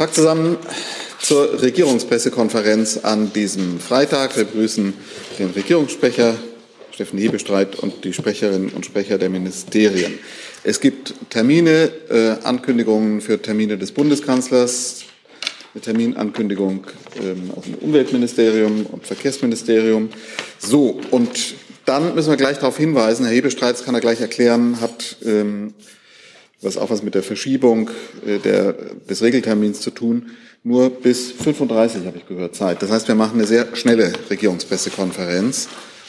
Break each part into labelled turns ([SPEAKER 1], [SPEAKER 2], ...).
[SPEAKER 1] Tag zusammen zur Regierungspressekonferenz an diesem Freitag. Wir begrüßen den Regierungssprecher Steffen Hebestreit und die Sprecherinnen und Sprecher der Ministerien. Es gibt Termine, äh, Ankündigungen für Termine des Bundeskanzlers, eine Terminankündigung ähm, aus dem Umweltministerium und Verkehrsministerium. So, und dann müssen wir gleich darauf hinweisen, Herr Hebestreit, das kann er gleich erklären, hat ähm, was auch was mit der Verschiebung äh, der, des Regeltermins zu tun, nur bis 35, habe ich gehört, Zeit. Das heißt, wir machen eine sehr schnelle Regierungspressekonferenz.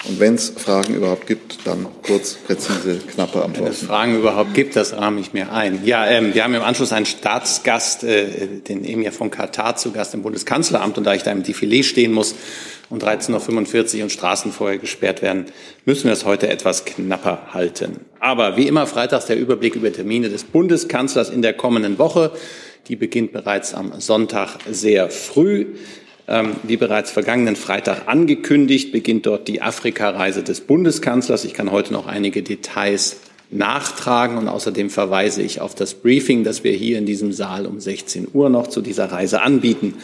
[SPEAKER 1] Und wenn es Fragen überhaupt gibt, dann kurz, präzise, knappe Antworten. Wenn
[SPEAKER 2] es Fragen überhaupt gibt, das rahme ich mir ein. Ja, ähm, wir haben im Anschluss einen Staatsgast, äh, den Emir von Katar zu Gast im Bundeskanzleramt. Und da ich da im Defilé stehen muss und 13.45 Uhr und Straßen vorher gesperrt werden, müssen wir es heute etwas knapper halten. Aber wie immer freitags der Überblick über Termine des Bundeskanzlers in der kommenden Woche. Die beginnt bereits am Sonntag sehr früh. Ähm, wie bereits vergangenen Freitag angekündigt, beginnt dort die Afrika-Reise des Bundeskanzlers. Ich kann heute noch einige Details nachtragen und außerdem verweise ich auf das Briefing, das wir hier in diesem Saal um 16 Uhr noch zu dieser Reise anbieten.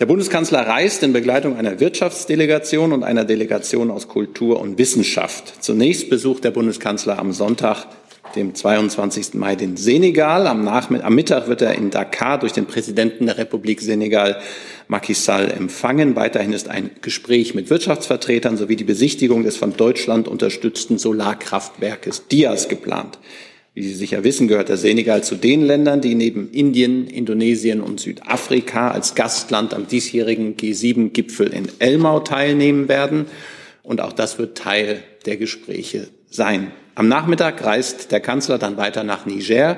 [SPEAKER 2] Der Bundeskanzler reist in Begleitung einer Wirtschaftsdelegation und einer Delegation aus Kultur und Wissenschaft. Zunächst besucht der Bundeskanzler am Sonntag dem 22. Mai den Senegal. Am, Nachmittag, am Mittag wird er in Dakar durch den Präsidenten der Republik Senegal Macky Sall empfangen. Weiterhin ist ein Gespräch mit Wirtschaftsvertretern sowie die Besichtigung des von Deutschland unterstützten Solarkraftwerkes Dias geplant. Wie Sie sicher wissen, gehört der Senegal zu den Ländern, die neben Indien, Indonesien und Südafrika als Gastland am diesjährigen G7-Gipfel in Elmau teilnehmen werden. Und auch das wird Teil der Gespräche sein. Am Nachmittag reist der Kanzler dann weiter nach Niger.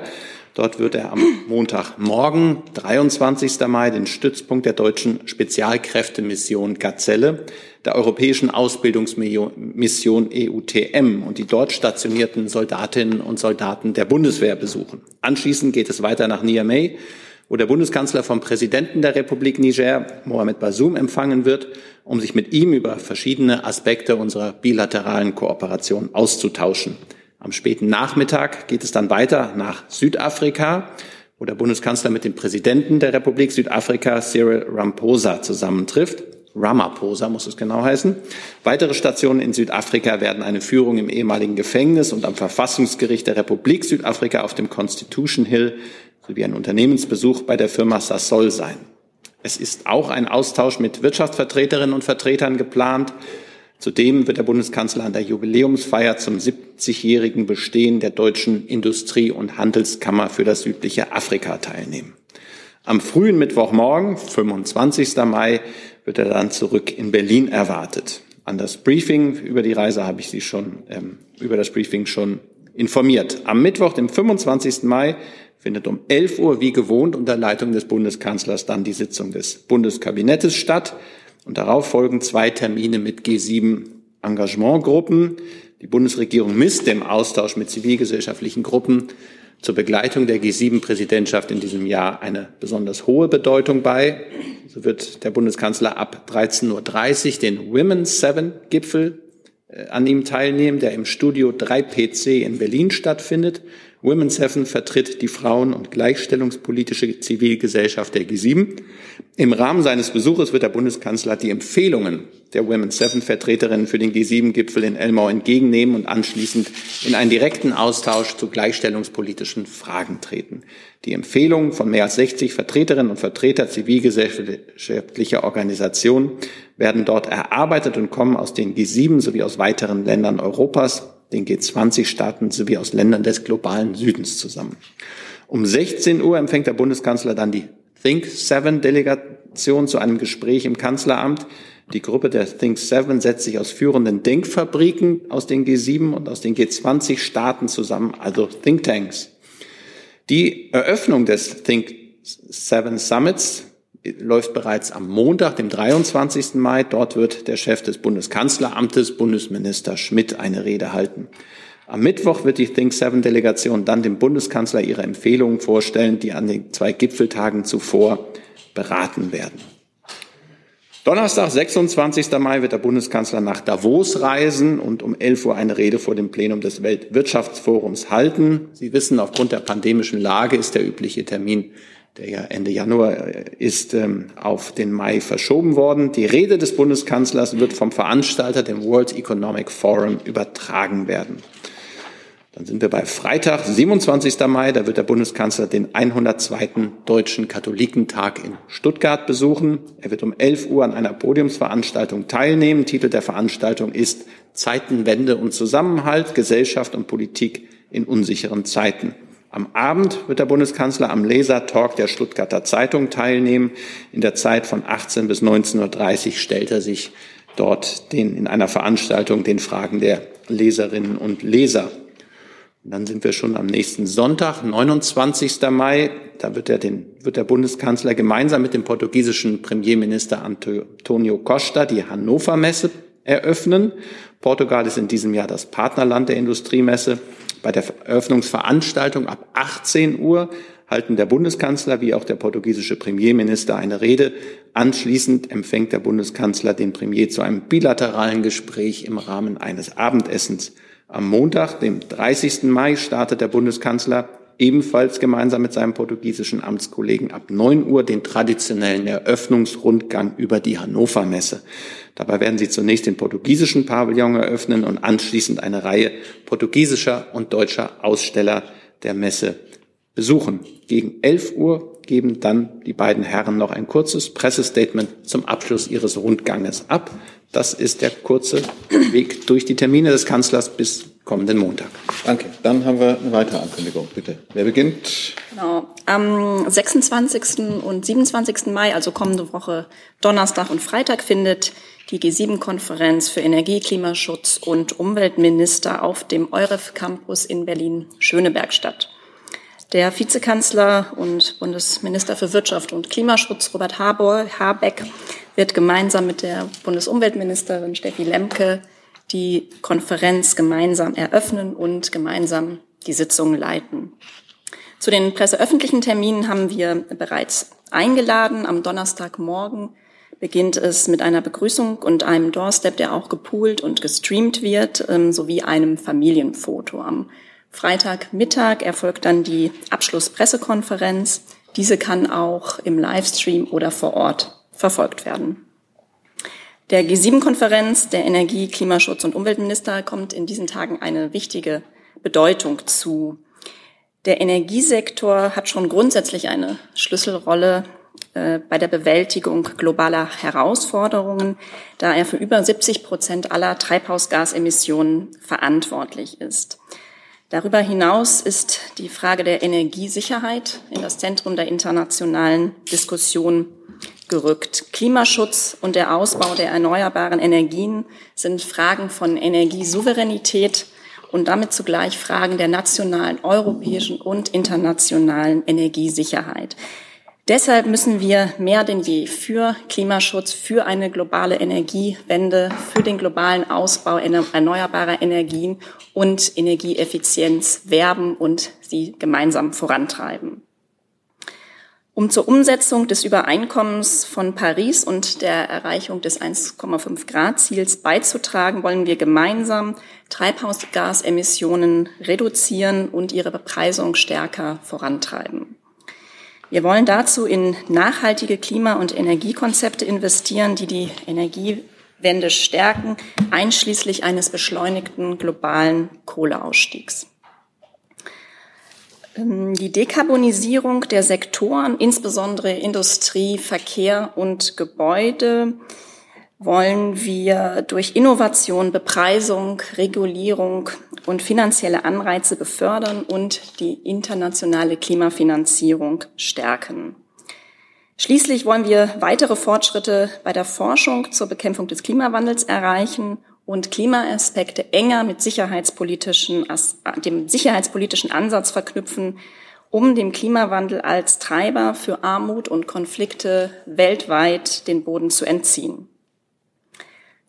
[SPEAKER 2] Dort wird er am Montagmorgen, 23. Mai, den Stützpunkt der deutschen Spezialkräftemission Gazelle, der europäischen Ausbildungsmission EUTM und die dort stationierten Soldatinnen und Soldaten der Bundeswehr besuchen. Anschließend geht es weiter nach Niamey, wo der Bundeskanzler vom Präsidenten der Republik Niger, Mohamed Bazoum, empfangen wird, um sich mit ihm über verschiedene Aspekte unserer bilateralen Kooperation auszutauschen. Am späten Nachmittag geht es dann weiter nach Südafrika, wo der Bundeskanzler mit dem Präsidenten der Republik Südafrika, Cyril Ramaphosa, zusammentrifft. Ramaphosa muss es genau heißen. Weitere Stationen in Südafrika werden eine Führung im ehemaligen Gefängnis und am Verfassungsgericht der Republik Südafrika auf dem Constitution Hill sowie ein Unternehmensbesuch bei der Firma Sasol sein. Es ist auch ein Austausch mit Wirtschaftsvertreterinnen und Vertretern geplant. Zudem wird der Bundeskanzler an der Jubiläumsfeier zum 70-jährigen Bestehen der deutschen Industrie- und Handelskammer für das südliche Afrika teilnehmen. Am frühen Mittwochmorgen, 25. Mai, wird er dann zurück in Berlin erwartet. An das Briefing über die Reise habe ich Sie schon ähm, über das Briefing schon informiert. Am Mittwoch, dem 25. Mai, findet um 11 Uhr wie gewohnt unter Leitung des Bundeskanzlers dann die Sitzung des Bundeskabinettes statt. Und darauf folgen zwei Termine mit G7 Engagementgruppen. Die Bundesregierung misst dem Austausch mit zivilgesellschaftlichen Gruppen zur Begleitung der G7-Präsidentschaft in diesem Jahr eine besonders hohe Bedeutung bei. So wird der Bundeskanzler ab 13.30 Uhr den Women's Seven Gipfel äh, an ihm teilnehmen, der im Studio 3PC in Berlin stattfindet. Women's Seven vertritt die Frauen- und gleichstellungspolitische Zivilgesellschaft der G7. Im Rahmen seines Besuches wird der Bundeskanzler die Empfehlungen der Women's Seven Vertreterinnen für den G7-Gipfel in Elmau entgegennehmen und anschließend in einen direkten Austausch zu gleichstellungspolitischen Fragen treten. Die Empfehlungen von mehr als 60 Vertreterinnen und Vertreter zivilgesellschaftlicher Organisationen werden dort erarbeitet und kommen aus den G7 sowie aus weiteren Ländern Europas den G20-Staaten sowie aus Ländern des globalen Südens zusammen. Um 16 Uhr empfängt der Bundeskanzler dann die Think Seven Delegation zu einem Gespräch im Kanzleramt. Die Gruppe der Think Seven setzt sich aus führenden Denkfabriken aus den G7 und aus den G20-Staaten zusammen, also Think Tanks. Die Eröffnung des Think Seven Summits läuft bereits am Montag, dem 23. Mai. Dort wird der Chef des Bundeskanzleramtes, Bundesminister Schmidt, eine Rede halten. Am Mittwoch wird die Think Seven Delegation dann dem Bundeskanzler ihre Empfehlungen vorstellen, die an den zwei Gipfeltagen zuvor beraten werden. Donnerstag, 26. Mai, wird der Bundeskanzler nach Davos reisen und um 11 Uhr eine Rede vor dem Plenum des Weltwirtschaftsforums halten. Sie wissen, aufgrund der pandemischen Lage ist der übliche Termin der ja Ende Januar ist, ähm, auf den Mai verschoben worden. Die Rede des Bundeskanzlers wird vom Veranstalter, dem World Economic Forum, übertragen werden. Dann sind wir bei Freitag, 27. Mai. Da wird der Bundeskanzler den 102. Deutschen Katholikentag in Stuttgart besuchen. Er wird um 11 Uhr an einer Podiumsveranstaltung teilnehmen. Titel der Veranstaltung ist Zeitenwende und Zusammenhalt, Gesellschaft und Politik in unsicheren Zeiten. Am Abend wird der Bundeskanzler am Laser-Talk der Stuttgarter Zeitung teilnehmen. In der Zeit von 18 bis 19.30 Uhr stellt er sich dort den, in einer Veranstaltung den Fragen der Leserinnen und Leser. Und dann sind wir schon am nächsten Sonntag, 29. Mai. Da wird, er den, wird der Bundeskanzler gemeinsam mit dem portugiesischen Premierminister Antonio Costa die Hannover Messe eröffnen. Portugal ist in diesem Jahr das Partnerland der Industriemesse. Bei der Eröffnungsveranstaltung ab 18 Uhr halten der Bundeskanzler wie auch der portugiesische Premierminister eine Rede. Anschließend empfängt der Bundeskanzler den Premier zu einem bilateralen Gespräch im Rahmen eines Abendessens. Am Montag, dem 30. Mai, startet der Bundeskanzler ebenfalls gemeinsam mit seinem portugiesischen Amtskollegen ab 9 Uhr den traditionellen Eröffnungsrundgang über die Hannover Messe. Dabei werden sie zunächst den portugiesischen Pavillon eröffnen und anschließend eine Reihe portugiesischer und deutscher Aussteller der Messe besuchen. Gegen 11 Uhr geben dann die beiden Herren noch ein kurzes Pressestatement zum Abschluss ihres Rundganges ab. Das ist der kurze Weg durch die Termine des Kanzlers bis kommenden Montag.
[SPEAKER 1] Danke. Dann haben wir eine weitere Ankündigung, bitte. Wer beginnt?
[SPEAKER 3] Genau. Am 26. und 27. Mai, also kommende Woche Donnerstag und Freitag, findet die G7-Konferenz für Energie, Klimaschutz und Umweltminister auf dem EUREF Campus in Berlin-Schöneberg statt. Der Vizekanzler und Bundesminister für Wirtschaft und Klimaschutz Robert Habeck wird gemeinsam mit der Bundesumweltministerin Steffi Lemke die Konferenz gemeinsam eröffnen und gemeinsam die Sitzung leiten. Zu den presseöffentlichen Terminen haben wir bereits eingeladen. Am Donnerstagmorgen beginnt es mit einer Begrüßung und einem Doorstep, der auch gepoolt und gestreamt wird, ähm, sowie einem Familienfoto. Am Freitagmittag erfolgt dann die Abschlusspressekonferenz. Diese kann auch im Livestream oder vor Ort verfolgt werden. Der G7-Konferenz der Energie-, Klimaschutz- und Umweltminister kommt in diesen Tagen eine wichtige Bedeutung zu. Der Energiesektor hat schon grundsätzlich eine Schlüsselrolle äh, bei der Bewältigung globaler Herausforderungen, da er für über 70 Prozent aller Treibhausgasemissionen verantwortlich ist. Darüber hinaus ist die Frage der Energiesicherheit in das Zentrum der internationalen Diskussion gerückt. Klimaschutz und der Ausbau der erneuerbaren Energien sind Fragen von Energiesouveränität und damit zugleich Fragen der nationalen, europäischen und internationalen Energiesicherheit. Deshalb müssen wir mehr denn je für Klimaschutz, für eine globale Energiewende, für den globalen Ausbau erneuerbarer Energien und Energieeffizienz werben und sie gemeinsam vorantreiben. Um zur Umsetzung des Übereinkommens von Paris und der Erreichung des 1,5 Grad Ziels beizutragen, wollen wir gemeinsam Treibhausgasemissionen reduzieren und ihre Bepreisung stärker vorantreiben. Wir wollen dazu in nachhaltige Klima- und Energiekonzepte investieren, die die Energiewende stärken, einschließlich eines beschleunigten globalen Kohleausstiegs. Ähm, die Dekarbonisierung der Sektoren, insbesondere Industrie, Verkehr und Gebäude, wollen wir durch Innovation, Bepreisung, Regulierung und finanzielle Anreize befördern und die internationale Klimafinanzierung stärken. Schließlich wollen wir weitere Fortschritte bei der Forschung zur Bekämpfung des Klimawandels erreichen und Klimaaspekte enger mit sicherheitspolitischen, dem sicherheitspolitischen Ansatz verknüpfen, um dem Klimawandel als Treiber für Armut und Konflikte weltweit den Boden zu entziehen.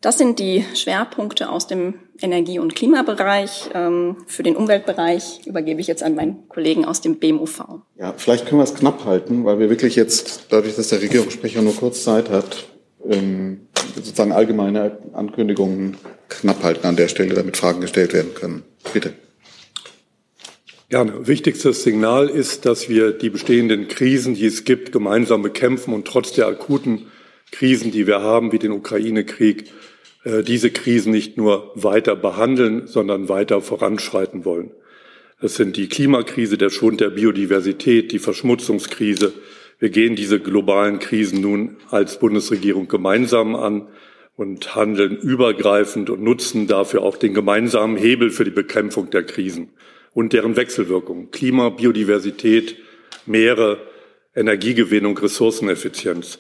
[SPEAKER 3] Das sind die Schwerpunkte aus dem Energie- und Klimabereich. Ähm, für den Umweltbereich übergebe ich jetzt an meinen Kollegen aus dem BMUV.
[SPEAKER 1] Ja, vielleicht können wir es knapp halten, weil wir wirklich jetzt, dadurch, dass der Regierungssprecher nur kurz Zeit hat, ähm, sozusagen allgemeine Ankündigungen knapp halten an der Stelle, damit Fragen gestellt werden können. Bitte.
[SPEAKER 4] Gerne. Wichtigstes Signal ist, dass wir die bestehenden Krisen, die es gibt, gemeinsam bekämpfen und trotz der akuten Krisen, die wir haben, wie den Ukraine-Krieg, äh, diese Krisen nicht nur weiter behandeln, sondern weiter voranschreiten wollen. Das sind die Klimakrise, der Schwund der Biodiversität, die Verschmutzungskrise. Wir gehen diese globalen Krisen nun als Bundesregierung gemeinsam an und handeln übergreifend und nutzen dafür auch den gemeinsamen Hebel für die Bekämpfung der Krisen und deren Wechselwirkungen. Klima, Biodiversität, Meere, Energiegewinnung, Ressourceneffizienz.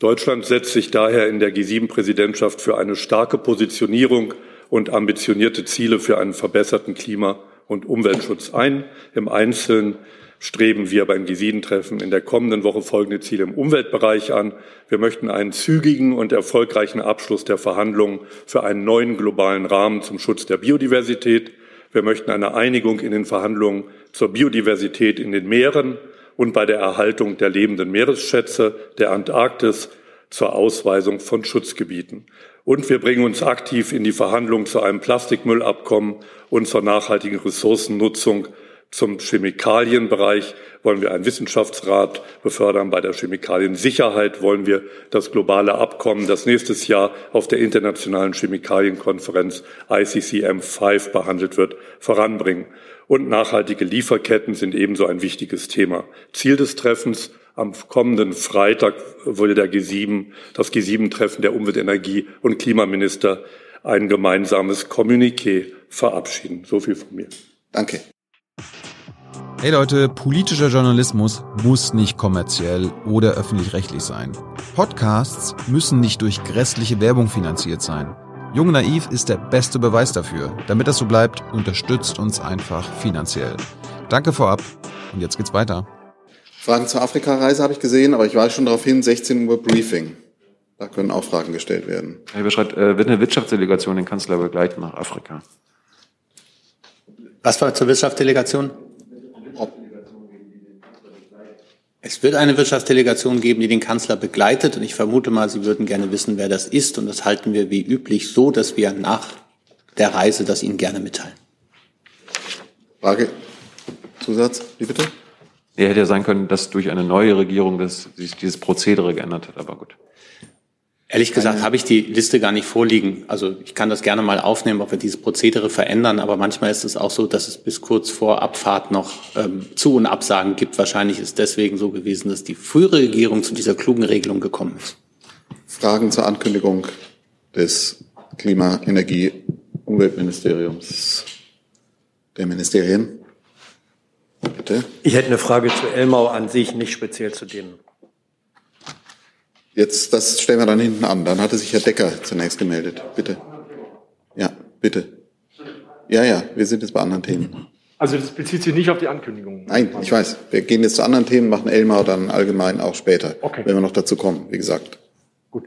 [SPEAKER 4] Deutschland setzt sich daher in der G7-Präsidentschaft für eine starke Positionierung und ambitionierte Ziele für einen verbesserten Klima- und Umweltschutz ein. Im Einzelnen streben wir beim G7-Treffen in der kommenden Woche folgende Ziele im Umweltbereich an. Wir möchten einen zügigen und erfolgreichen Abschluss der Verhandlungen für einen neuen globalen Rahmen zum Schutz der Biodiversität. Wir möchten eine Einigung in den Verhandlungen zur Biodiversität in den Meeren und bei der Erhaltung der lebenden Meeresschätze der Antarktis zur Ausweisung von Schutzgebieten. Und wir bringen uns aktiv in die Verhandlungen zu einem Plastikmüllabkommen und zur nachhaltigen Ressourcennutzung zum Chemikalienbereich wollen wir einen Wissenschaftsrat befördern. Bei der Chemikaliensicherheit wollen wir das globale Abkommen, das nächstes Jahr auf der internationalen Chemikalienkonferenz ICCM 5 behandelt wird, voranbringen. Und nachhaltige Lieferketten sind ebenso ein wichtiges Thema. Ziel des Treffens am kommenden Freitag will der G7, das G7-Treffen der Umwelt-, Energie- und Klimaminister ein gemeinsames Kommuniqué verabschieden. So viel von mir.
[SPEAKER 1] Danke.
[SPEAKER 5] Hey Leute, politischer Journalismus muss nicht kommerziell oder öffentlich-rechtlich sein. Podcasts müssen nicht durch grässliche Werbung finanziert sein. Jung Naiv ist der beste Beweis dafür. Damit das so bleibt, unterstützt uns einfach finanziell. Danke vorab und jetzt geht's weiter.
[SPEAKER 1] Fragen zur Afrika-Reise habe ich gesehen, aber ich weise schon darauf hin, 16 Uhr Briefing. Da können auch Fragen gestellt werden.
[SPEAKER 6] Herr Beschreit, äh, wird eine Wirtschaftsdelegation den Kanzler begleiten nach Afrika?
[SPEAKER 2] Was war zur Wirtschaftsdelegation? Es wird eine Wirtschaftsdelegation geben, die den Kanzler begleitet. Und ich vermute mal, Sie würden gerne wissen, wer das ist. Und das halten wir wie üblich so, dass wir nach der Reise das Ihnen gerne mitteilen.
[SPEAKER 1] Frage, Zusatz, wie bitte?
[SPEAKER 6] Er hätte ja sein können, dass durch eine neue Regierung das, sich dieses Prozedere geändert hat, aber gut.
[SPEAKER 2] Ehrlich gesagt habe ich die Liste gar nicht vorliegen. Also ich kann das gerne mal aufnehmen, ob wir dieses Prozedere verändern, aber manchmal ist es auch so, dass es bis kurz vor Abfahrt noch ähm, Zu- und Absagen gibt. Wahrscheinlich ist deswegen so gewesen, dass die frühere Regierung zu dieser klugen Regelung gekommen ist.
[SPEAKER 1] Fragen zur Ankündigung des Klima-, Energie-, Umweltministeriums der Ministerien? Bitte.
[SPEAKER 7] Ich hätte eine Frage zu Elmau an sich, nicht speziell zu denen.
[SPEAKER 1] Jetzt, das stellen wir dann hinten an. Dann hatte sich Herr Decker zunächst gemeldet. Bitte. Ja, bitte. Ja, ja, wir sind jetzt bei anderen Themen.
[SPEAKER 8] Also das bezieht sich nicht auf die Ankündigung.
[SPEAKER 1] Nein, ich weiß. Wir gehen jetzt zu anderen Themen, machen Elmar dann allgemein auch später,
[SPEAKER 8] Okay.
[SPEAKER 1] wenn wir noch dazu kommen, wie gesagt.
[SPEAKER 8] Gut.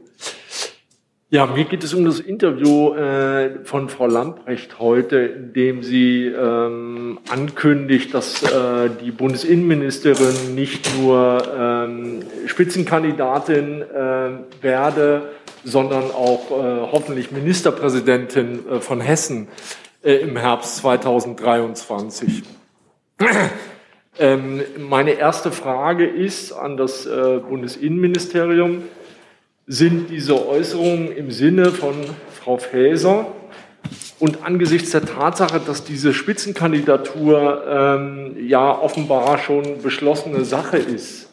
[SPEAKER 8] Ja, mir geht es um das Interview äh, von Frau Lamprecht heute, in dem sie ähm, ankündigt, dass äh, die Bundesinnenministerin nicht nur ähm, Spitzenkandidatin äh, werde, sondern auch äh, hoffentlich Ministerpräsidentin äh, von Hessen äh, im Herbst 2023. Ähm, meine erste Frage ist an das äh, Bundesinnenministerium. Sind diese Äußerungen im Sinne von Frau Faeser und angesichts der Tatsache, dass diese Spitzenkandidatur ähm, ja offenbar schon beschlossene Sache ist,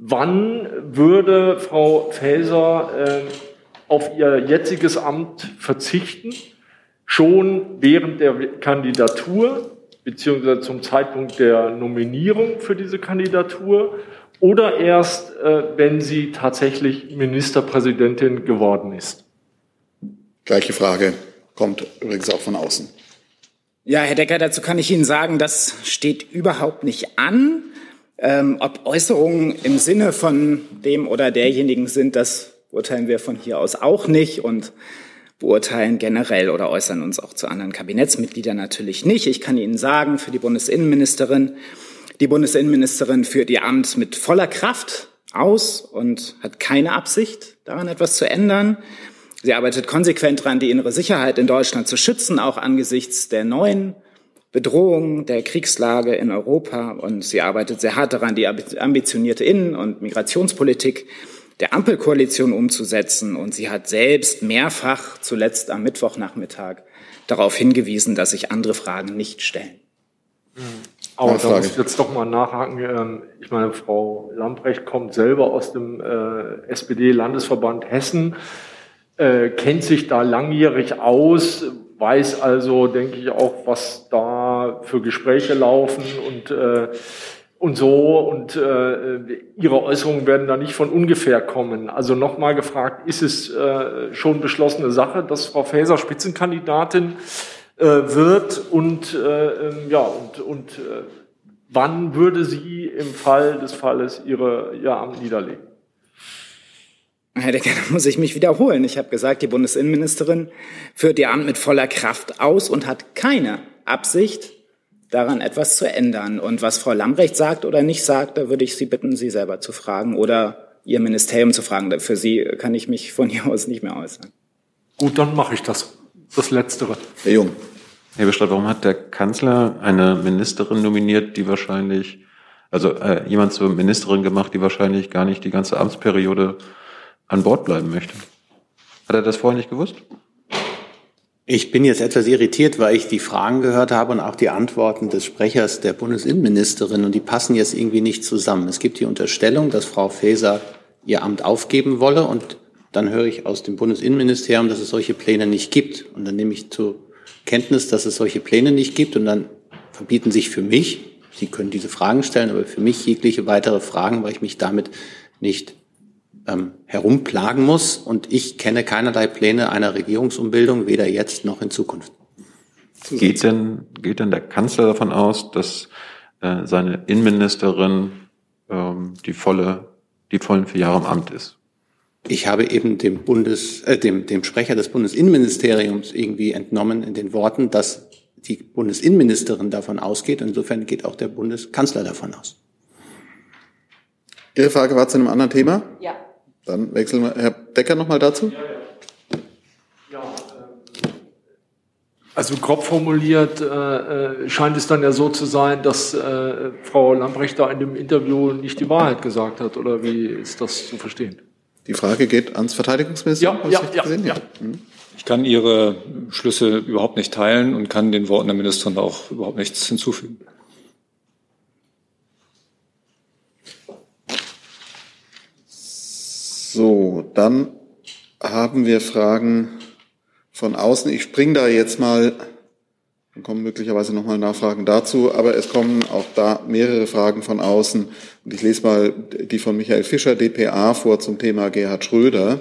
[SPEAKER 8] wann würde Frau Faeser äh, auf ihr jetziges Amt verzichten? Schon während der Kandidatur beziehungsweise zum Zeitpunkt der Nominierung für diese Kandidatur oder erst, äh, wenn sie tatsächlich Ministerpräsidentin geworden ist?
[SPEAKER 1] Gleiche Frage kommt übrigens auch von außen.
[SPEAKER 9] Ja, Herr Decker, dazu kann ich Ihnen sagen, das steht überhaupt nicht an. Ähm, ob Äußerungen im Sinne von dem oder derjenigen sind, das beurteilen wir von hier aus auch nicht und beurteilen generell oder äußern uns auch zu anderen Kabinettsmitgliedern natürlich nicht. Ich kann Ihnen sagen, für die Bundesinnenministerin, die Bundesinnenministerin führt ihr Amt mit voller Kraft aus und hat keine Absicht, daran etwas zu ändern. Sie arbeitet konsequent daran, die innere Sicherheit in Deutschland zu schützen, auch angesichts der neuen Bedrohung der Kriegslage in Europa und sie arbeitet sehr hart daran, die ambitionierte Innen- und Migrationspolitik der Ampelkoalition umzusetzen. Und sie hat selbst mehrfach, zuletzt am Mittwochnachmittag, darauf hingewiesen, dass sich andere Fragen nicht stellen.
[SPEAKER 8] Aber da muss ich jetzt doch mal nachhaken. Ähm, ich meine, Frau Lamprecht kommt selber aus dem äh, SPD-Landesverband Hessen, äh, kennt sich da langjährig aus, weiß also, denke ich, auch, was da für Gespräche laufen und äh, und so und äh, ihre Äußerungen werden da nicht von ungefähr kommen. Also nochmal gefragt, ist es äh, schon beschlossene Sache, dass Frau Faeser Spitzenkandidatin äh, wird und äh, ähm, ja und und äh, wann würde sie im Fall des Falles ihre ihr Amt niederlegen?
[SPEAKER 9] Herr Decker, da muss ich mich wiederholen. Ich habe gesagt, die Bundesinnenministerin führt ihr Amt mit voller Kraft aus und hat keine Absicht, daran etwas zu ändern. Und was Frau Lambrecht sagt oder nicht sagt, da würde ich Sie bitten, Sie selber zu fragen oder Ihr Ministerium zu fragen. Für Sie kann ich mich von hier aus nicht mehr äußern.
[SPEAKER 8] Gut, dann mache ich das. Das Letztere.
[SPEAKER 1] Herr Jung.
[SPEAKER 6] Herr Bestreit, warum hat der Kanzler eine Ministerin nominiert, die wahrscheinlich, also äh, jemand zur Ministerin gemacht, die wahrscheinlich gar nicht die ganze Amtsperiode an Bord bleiben möchte? Hat er das vorher nicht gewusst?
[SPEAKER 2] Ich bin jetzt etwas irritiert, weil ich die Fragen gehört habe und auch die Antworten des Sprechers der Bundesinnenministerin und die passen jetzt irgendwie nicht zusammen. Es gibt die Unterstellung, dass Frau Faeser ihr Amt aufgeben wolle und dann höre ich aus dem Bundesinnenministerium, dass es solche Pläne nicht gibt. Und dann nehme ich zur Kenntnis, dass es solche Pläne nicht gibt und dann verbieten sich für mich, Sie können diese Fragen stellen, aber für mich jegliche weitere Fragen, weil ich mich damit nicht ähm, herumplagen muss. Und ich kenne keinerlei Pläne einer Regierungsumbildung, weder jetzt noch in Zukunft.
[SPEAKER 6] Geht denn, geht denn der Kanzler davon aus, dass äh, seine Innenministerin ähm, die volle, die vollen vier Jahre im Amt ist?
[SPEAKER 2] Ich habe eben dem Bundes, äh, dem, dem Sprecher des Bundesinnenministeriums irgendwie entnommen in den Worten, dass die Bundesinnenministerin davon ausgeht. Insofern geht auch der Bundeskanzler davon aus.
[SPEAKER 1] Ihre Frage war zu einem anderen Thema?
[SPEAKER 3] Ja.
[SPEAKER 1] Dann wechseln wir. Herr Decker noch mal dazu.
[SPEAKER 8] Also grob formuliert äh, scheint es dann ja so zu sein, dass äh, Frau Lambrecht da in dem Interview nicht die Wahrheit gesagt hat. Oder wie ist das zu verstehen?
[SPEAKER 1] Die Frage geht ans Verteidigungsministerium.
[SPEAKER 8] Ja, ja, ja, ja.
[SPEAKER 1] Mhm.
[SPEAKER 4] Ich kann Ihre Schlüsse überhaupt nicht teilen und kann den Worten der Ministerin auch überhaupt nichts hinzufügen.
[SPEAKER 1] So, dann haben wir Fragen von außen. Ich springe da jetzt mal, dann kommen möglicherweise nochmal Nachfragen dazu, aber es kommen auch da mehrere Fragen von außen. Und ich lese mal die von Michael Fischer, dpa, vor zum Thema Gerhard Schröder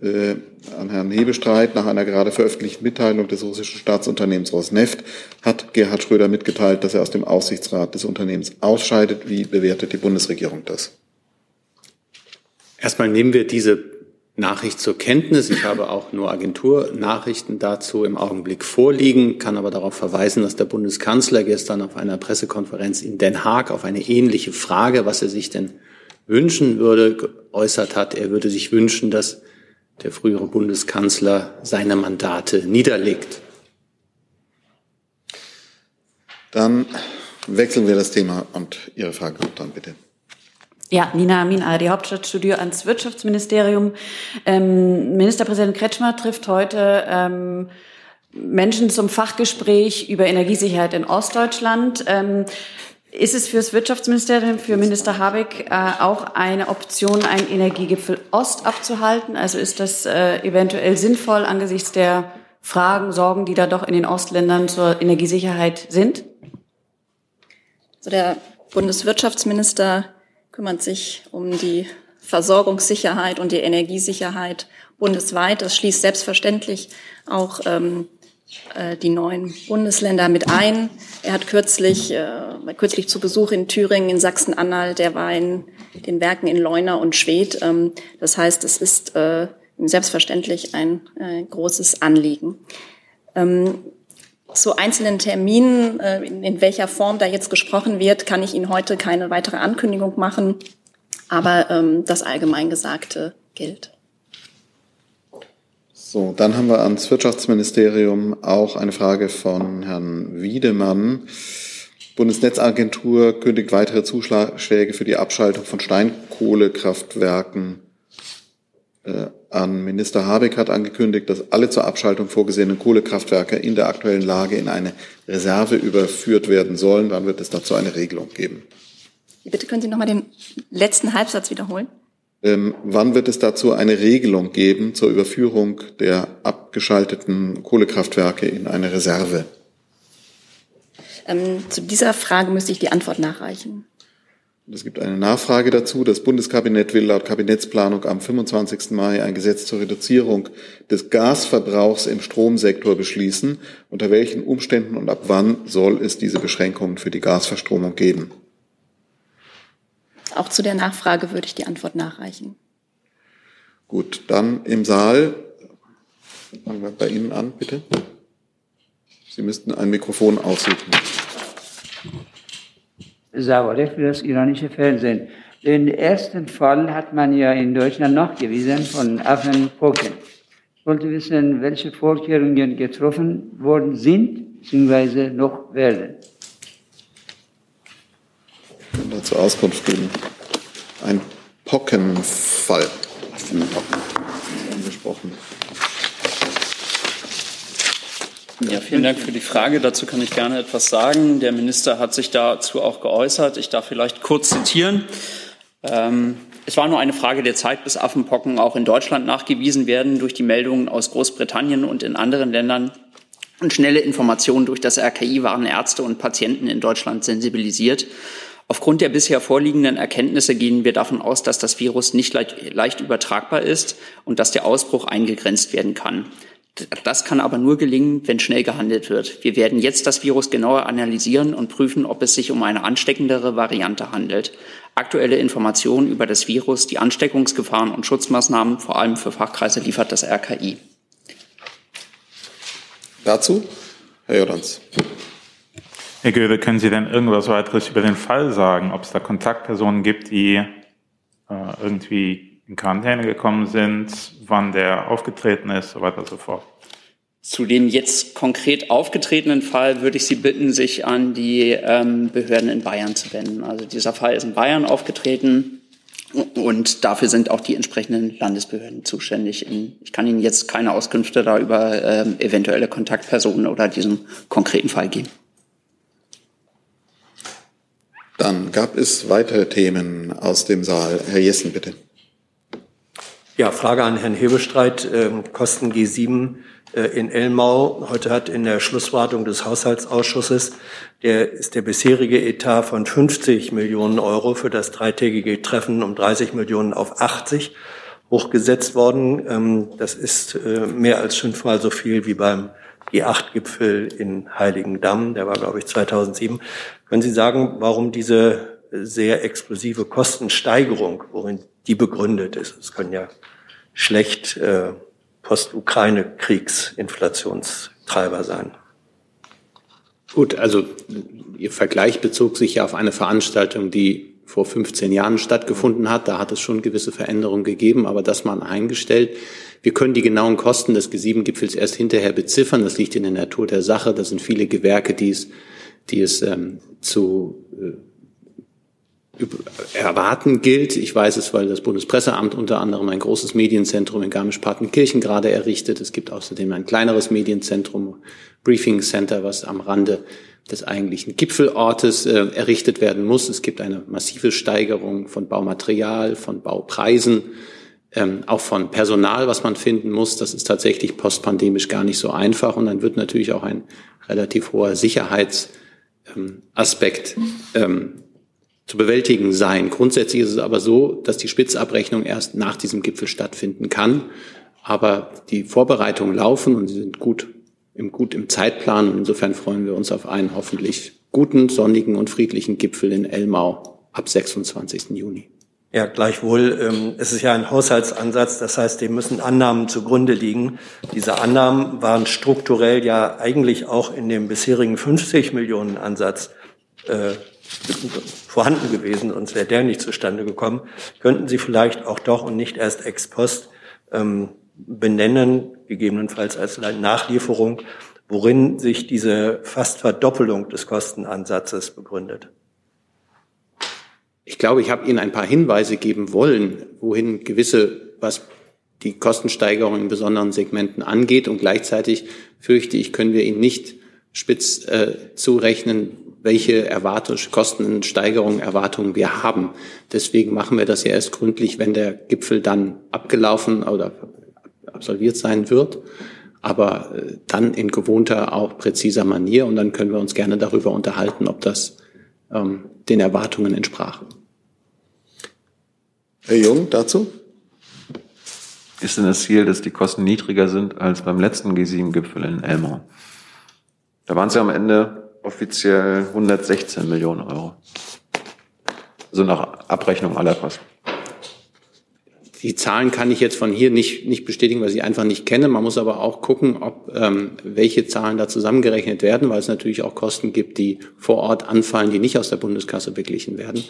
[SPEAKER 1] äh, an Herrn Hebestreit. Nach einer gerade veröffentlichten Mitteilung des russischen Staatsunternehmens Rosneft hat Gerhard Schröder mitgeteilt, dass er aus dem Aufsichtsrat des Unternehmens ausscheidet. Wie bewertet die Bundesregierung das?
[SPEAKER 2] Erstmal nehmen wir diese Nachricht zur Kenntnis. Ich habe auch nur Agenturnachrichten dazu im Augenblick vorliegen, kann aber darauf verweisen, dass der Bundeskanzler gestern auf einer Pressekonferenz in Den Haag auf eine ähnliche Frage, was er sich denn wünschen würde, geäußert hat. Er würde sich wünschen, dass der frühere Bundeskanzler seine Mandate niederlegt.
[SPEAKER 1] Dann wechseln wir das Thema und Ihre Frage kommt dann bitte.
[SPEAKER 10] Ja, Nina Amin, ARD Hauptstadtstudio ans Wirtschaftsministerium. Ähm, Ministerpräsident Kretschmer trifft heute ähm, Menschen zum Fachgespräch über Energiesicherheit in Ostdeutschland. Ähm, ist es für das Wirtschaftsministerium, für Minister Habeck äh, auch eine Option, einen Energiegipfel Ost abzuhalten? Also ist das äh, eventuell sinnvoll angesichts der Fragen, Sorgen, die da doch in den Ostländern zur Energiesicherheit sind?
[SPEAKER 3] Also der Bundeswirtschaftsminister kümmert sich um die Versorgungssicherheit und die Energiesicherheit bundesweit. Das schließt selbstverständlich auch ähm, äh, die neuen Bundesländer mit ein. Er hat kürzlich, äh, kürzlich zu Besuch in Thüringen, in Sachsen-Anhalt, der war in den Werken in Leuna und Schwedt. Ähm, das heißt, es ist äh, selbstverständlich ein äh, großes Anliegen. Ähm, zu einzelnen Terminen, äh, in, welcher Form da jetzt gesprochen wird, kann ich Ihnen heute keine weitere Ankündigung machen. Aber ähm, das Allgemeingesagte gilt.
[SPEAKER 1] So, dann haben wir ans Wirtschaftsministerium auch eine Frage von Herrn Wiedemann. Bundesnetzagentur kündigt weitere Zuschläge für die Abschaltung von Steinkohlekraftwerken an. Minister Habeck hat angekündigt, dass alle zur Abschaltung vorgesehenen Kohlekraftwerke in der aktuellen Lage in eine Reserve überführt werden sollen. Dann wird es dazu eine Regelung geben.
[SPEAKER 3] Bitte können Sie noch mal den letzten Halbsatz wiederholen?
[SPEAKER 1] Ähm, wann wird es dazu eine Regelung geben zur Überführung der abgeschalteten Kohlekraftwerke in eine Reserve?
[SPEAKER 3] Ähm, zu dieser Frage müsste ich die Antwort nachreichen.
[SPEAKER 1] Es gibt eine Nachfrage dazu. Das Bundeskabinett will laut Kabinettsplanung am 25. Mai ein Gesetz zur Reduzierung des Gasverbrauchs im Stromsektor beschließen. Unter welchen Umständen und ab wann soll es diese Beschränkungen für die Gasverstromung geben?
[SPEAKER 3] Auch zu der Nachfrage würde ich die Antwort nachreichen.
[SPEAKER 1] Gut, dann im Saal. Fangen wir bei Ihnen an, bitte. Sie müssten ein Mikrofon aussuchen.
[SPEAKER 11] Savarek für das iranische Fernsehen. Den ersten Fall hat man ja in Deutschland nachgewiesen von Affenpocken. Ich wollte wissen, welche Vorkehrungen getroffen worden sind bzw. noch werden
[SPEAKER 1] und dazu Auskunft geben. Ein Pockenfall. Was für ein Pocken? Angesprochen.
[SPEAKER 12] Ja, vielen Dank für die Frage. Dazu kann ich gerne etwas sagen. Der Minister hat sich dazu auch geäußert. Ich darf vielleicht kurz zitieren. Ähm, es war nur eine Frage der Zeit, bis Affenpocken auch in Deutschland nachgewiesen werden durch die Meldungen aus Großbritannien und in anderen Ländern. Und schnelle Informationen durch das RKI waren Ärzte und Patienten in Deutschland sensibilisiert. Aufgrund der bisher vorliegenden Erkenntnisse gehen wir davon aus, dass das Virus nicht leicht, leicht übertragbar ist und dass der Ausbruch eingegrenzt werden kann. Das kann aber nur gelingen, wenn schnell gehandelt wird. Wir werden jetzt das Virus genauer analysieren und prüfen, ob es sich um eine ansteckendere Variante handelt. Aktuelle Informationen über das Virus, die Ansteckungsgefahren und Schutzmaßnahmen, vor allem für Fachkreise, liefert das RKI.
[SPEAKER 1] Dazu Herr Jordans.
[SPEAKER 13] Herr Göbe, können Sie denn irgendwas weiteres über den Fall sagen? Ob es da Kontaktpersonen gibt, die äh, irgendwie in Quarantäne gekommen sind, wann der aufgetreten ist, so weiter und so fort?
[SPEAKER 12] Zu dem jetzt konkret aufgetretenen Fall würde ich Sie bitten, sich an die ähm, Behörden in Bayern zu wenden. Also dieser Fall ist in Bayern aufgetreten und dafür sind auch die entsprechenden Landesbehörden zuständig. Ich kann Ihnen jetzt keine Auskünfte da über ähm, eventuelle Kontaktpersonen oder diesen konkreten Fall geben.
[SPEAKER 1] Dann gab es weitere Themen aus dem Saal. Herr Jessen, bitte.
[SPEAKER 7] Ja, Frage an Herrn Hebestreit. Ähm, Kosten G7 äh, in Elmau. Heute hat in der Schlusswartung des Haushaltsausschusses der ist der bisherige Etat von 50 Millionen Euro für das dreitägige Treffen um 30 Millionen auf 80 hochgesetzt worden. Ähm, das ist äh, mehr als fünfmal so viel wie beim G8-Gipfel in Heiligendamm. Der war, glaube ich, 2007. Können Sie sagen, warum diese sehr explosive Kostensteigerung, worin die begründet ist? Es können ja schlecht äh, Post-Ukraine-Kriegsinflationstreiber sein.
[SPEAKER 2] Gut, also Ihr Vergleich bezog sich ja auf eine Veranstaltung, die vor 15 Jahren stattgefunden hat. Da hat es schon gewisse Veränderungen gegeben, aber das mal eingestellt. Wir können die genauen Kosten des G7-Gipfels erst hinterher beziffern. Das liegt in der Natur der Sache. Das sind viele Gewerke, die es, die es ähm, zu äh, erwarten gilt. Ich weiß es, weil das Bundespresseamt unter anderem ein großes Medienzentrum in Garmisch-Partenkirchen gerade errichtet. Es gibt außerdem ein kleineres Medienzentrum, Briefing Center, was am Rande des eigentlichen Gipfelortes äh, errichtet werden muss. Es gibt eine massive Steigerung von Baumaterial, von Baupreisen ähm, auch von Personal, was man finden muss. Das ist tatsächlich postpandemisch gar nicht so einfach. Und dann wird natürlich auch ein relativ hoher Sicherheitsaspekt ähm, zu bewältigen sein. Grundsätzlich ist es aber so, dass die Spitzabrechnung erst nach diesem Gipfel stattfinden kann. Aber die Vorbereitungen laufen und sie sind gut im, gut im Zeitplan. Insofern freuen wir uns auf einen hoffentlich guten, sonnigen und friedlichen Gipfel in Elmau ab 26. Juni.
[SPEAKER 7] Ja, gleichwohl, ähm, es ist ja ein Haushaltsansatz, das heißt, dem müssen Annahmen zugrunde liegen. Diese Annahmen waren strukturell ja eigentlich auch in dem bisherigen 50 Millionen Ansatz äh, vorhanden gewesen, sonst wäre der nicht zustande gekommen. Könnten Sie vielleicht auch doch und nicht erst ex post ähm, benennen, gegebenenfalls als Nachlieferung, worin sich diese fast Verdoppelung des Kostenansatzes begründet?
[SPEAKER 2] Ich glaube, ich habe Ihnen ein paar Hinweise geben wollen, wohin gewisse, was die Kostensteigerung in besonderen Segmenten angeht. Und gleichzeitig fürchte ich, können wir Ihnen nicht spitz äh, zurechnen, welche Erwartung, Kostensteigerungen, Erwartungen wir haben. Deswegen machen wir das ja erst gründlich, wenn der Gipfel dann abgelaufen oder absolviert sein wird. Aber äh, dann in gewohnter, auch präziser Manier. Und dann können wir uns gerne darüber unterhalten, ob das ähm, den Erwartungen entsprach.
[SPEAKER 1] Herr Jung, dazu?
[SPEAKER 6] Ist denn das Ziel, dass die Kosten niedriger sind als beim letzten G7-Gipfel in Elmau? Da waren es ja am Ende offiziell 116 Millionen Euro. Also nach Abrechnung aller Kosten.
[SPEAKER 2] Die Zahlen kann ich jetzt von hier nicht, nicht bestätigen, weil ich sie einfach nicht kenne. Man muss aber auch gucken, ob ähm, welche Zahlen da zusammengerechnet werden, weil es natürlich auch Kosten gibt, die vor Ort anfallen, die nicht aus der Bundeskasse beglichen werden.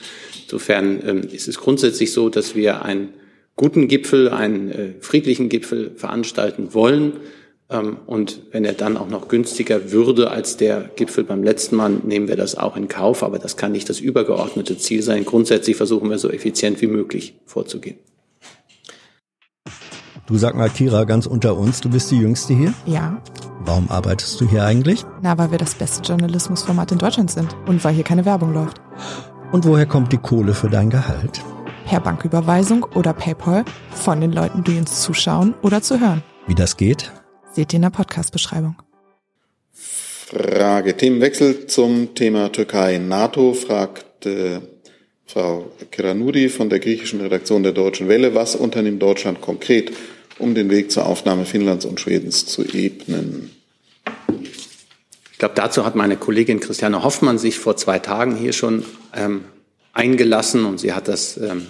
[SPEAKER 2] Insofern ähm, ist es grundsätzlich so, dass wir einen guten Gipfel, einen äh, friedlichen Gipfel veranstalten wollen. Ähm, und wenn er dann auch noch günstiger würde als der Gipfel beim letzten Mal, nehmen wir das auch in Kauf. Aber das kann nicht das übergeordnete Ziel sein. Grundsätzlich versuchen wir so effizient wie möglich vorzugehen.
[SPEAKER 14] Du sag mal, Kira, ganz unter uns, du bist die Jüngste hier?
[SPEAKER 15] Ja.
[SPEAKER 14] Warum arbeitest du hier eigentlich?
[SPEAKER 15] Na, weil wir das beste Journalismusformat in Deutschland sind und weil hier keine Werbung läuft.
[SPEAKER 14] Und woher kommt die Kohle für dein Gehalt?
[SPEAKER 15] Per Banküberweisung oder PayPal von den Leuten, die uns zuschauen oder zu hören.
[SPEAKER 14] Wie das geht?
[SPEAKER 15] Seht ihr in der Podcast-Beschreibung.
[SPEAKER 1] Frage. Themenwechsel zum Thema Türkei. NATO fragt äh, Frau Kiranuri von der griechischen Redaktion der Deutschen Welle. Was unternimmt Deutschland konkret, um den Weg zur Aufnahme Finnlands und Schwedens zu ebnen?
[SPEAKER 2] Ich glaube, dazu hat meine Kollegin Christiane Hoffmann sich vor zwei Tagen hier schon ähm, eingelassen und sie hat das, ähm,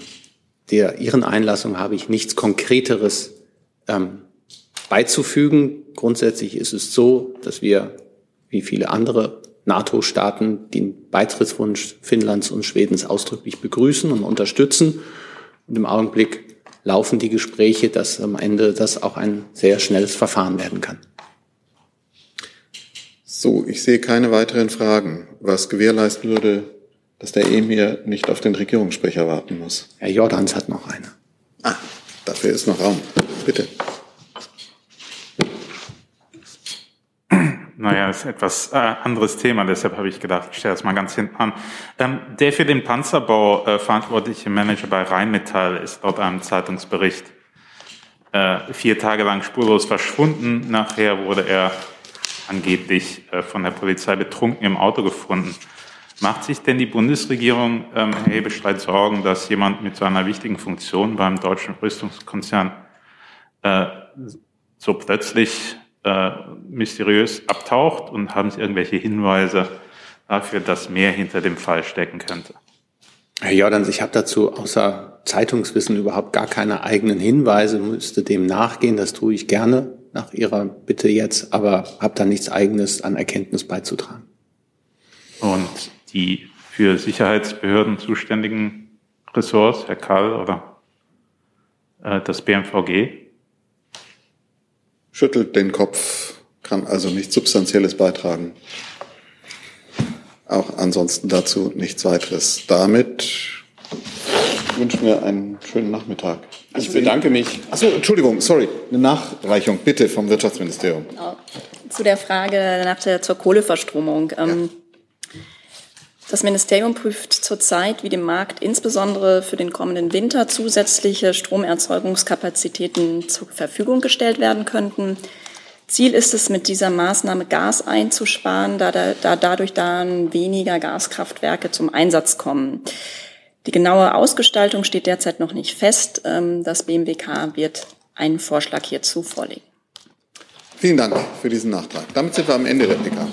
[SPEAKER 2] der, ihren Einlassung habe ich nichts Konkreteres ähm, beizufügen. Grundsätzlich ist es so, dass wir, wie viele andere NATO-Staaten, den Beitrittswunsch Finnlands und Schwedens ausdrücklich begrüßen und unterstützen. Und im Augenblick laufen die Gespräche, dass am Ende das auch ein sehr schnelles Verfahren werden kann.
[SPEAKER 1] So, ich sehe keine weiteren Fragen, was gewährleisten würde, dass der Emir nicht auf den Regierungssprecher warten muss.
[SPEAKER 2] Herr Jordans hat noch eine.
[SPEAKER 1] Ah, dafür ist noch Raum. Bitte.
[SPEAKER 13] Naja, ist etwas äh, anderes Thema, deshalb habe ich gedacht, ich stelle das mal ganz hinten an. Ähm, der für den Panzerbau äh, verantwortliche Manager bei Rheinmetall ist laut einem Zeitungsbericht äh, vier Tage lang spurlos verschwunden. Nachher wurde er angeblich äh, von der Polizei betrunken im Auto gefunden. Macht sich denn die Bundesregierung, ähm, Herr Hebestreit, Sorgen, dass jemand mit so einer wichtigen Funktion beim deutschen Rüstungskonzern äh, so plötzlich äh, mysteriös abtaucht und haben Sie irgendwelche Hinweise dafür, dass mehr hinter dem Fall stecken könnte?
[SPEAKER 2] Herr Jordans, ich habe dazu außer Zeitungswissen überhaupt gar keine eigenen Hinweise, müsste dem nachgehen. Das tue ich gerne nach Ihrer Bitte jetzt, aber habe da nichts Eigenes an Erkenntnis beizutragen.
[SPEAKER 13] Und die für Sicherheitsbehörden zuständigen Ressorts, Herr Kall oder äh, das BMVG?
[SPEAKER 1] Schüttelt den Kopf, kann also nichts Substanzielles beitragen. Auch ansonsten dazu nichts weiteres. Damit wünschen wir einen schönen Nachmittag.
[SPEAKER 2] Ich bedanke mich.
[SPEAKER 1] Achso, Entschuldigung, sorry. Eine Nachreichung bitte vom Wirtschaftsministerium.
[SPEAKER 3] Zu der Frage nach der, zur Kohleverstromung. Ähm, das Ministerium prüft zurzeit, wie dem Markt insbesondere für den kommenden Winter zusätzliche Stromerzeugungskapazitäten zur Verfügung gestellt werden könnten. Ziel ist es, mit dieser Maßnahme Gas einzusparen, da, da, da dadurch dann weniger Gaskraftwerke zum Einsatz kommen. Die genaue Ausgestaltung steht derzeit noch nicht fest. Ähm, das BMWK wird einen Vorschlag hierzu vorlegen.
[SPEAKER 1] Vielen Dank für diesen Nachtrag. Damit sind wir am Ende der PK.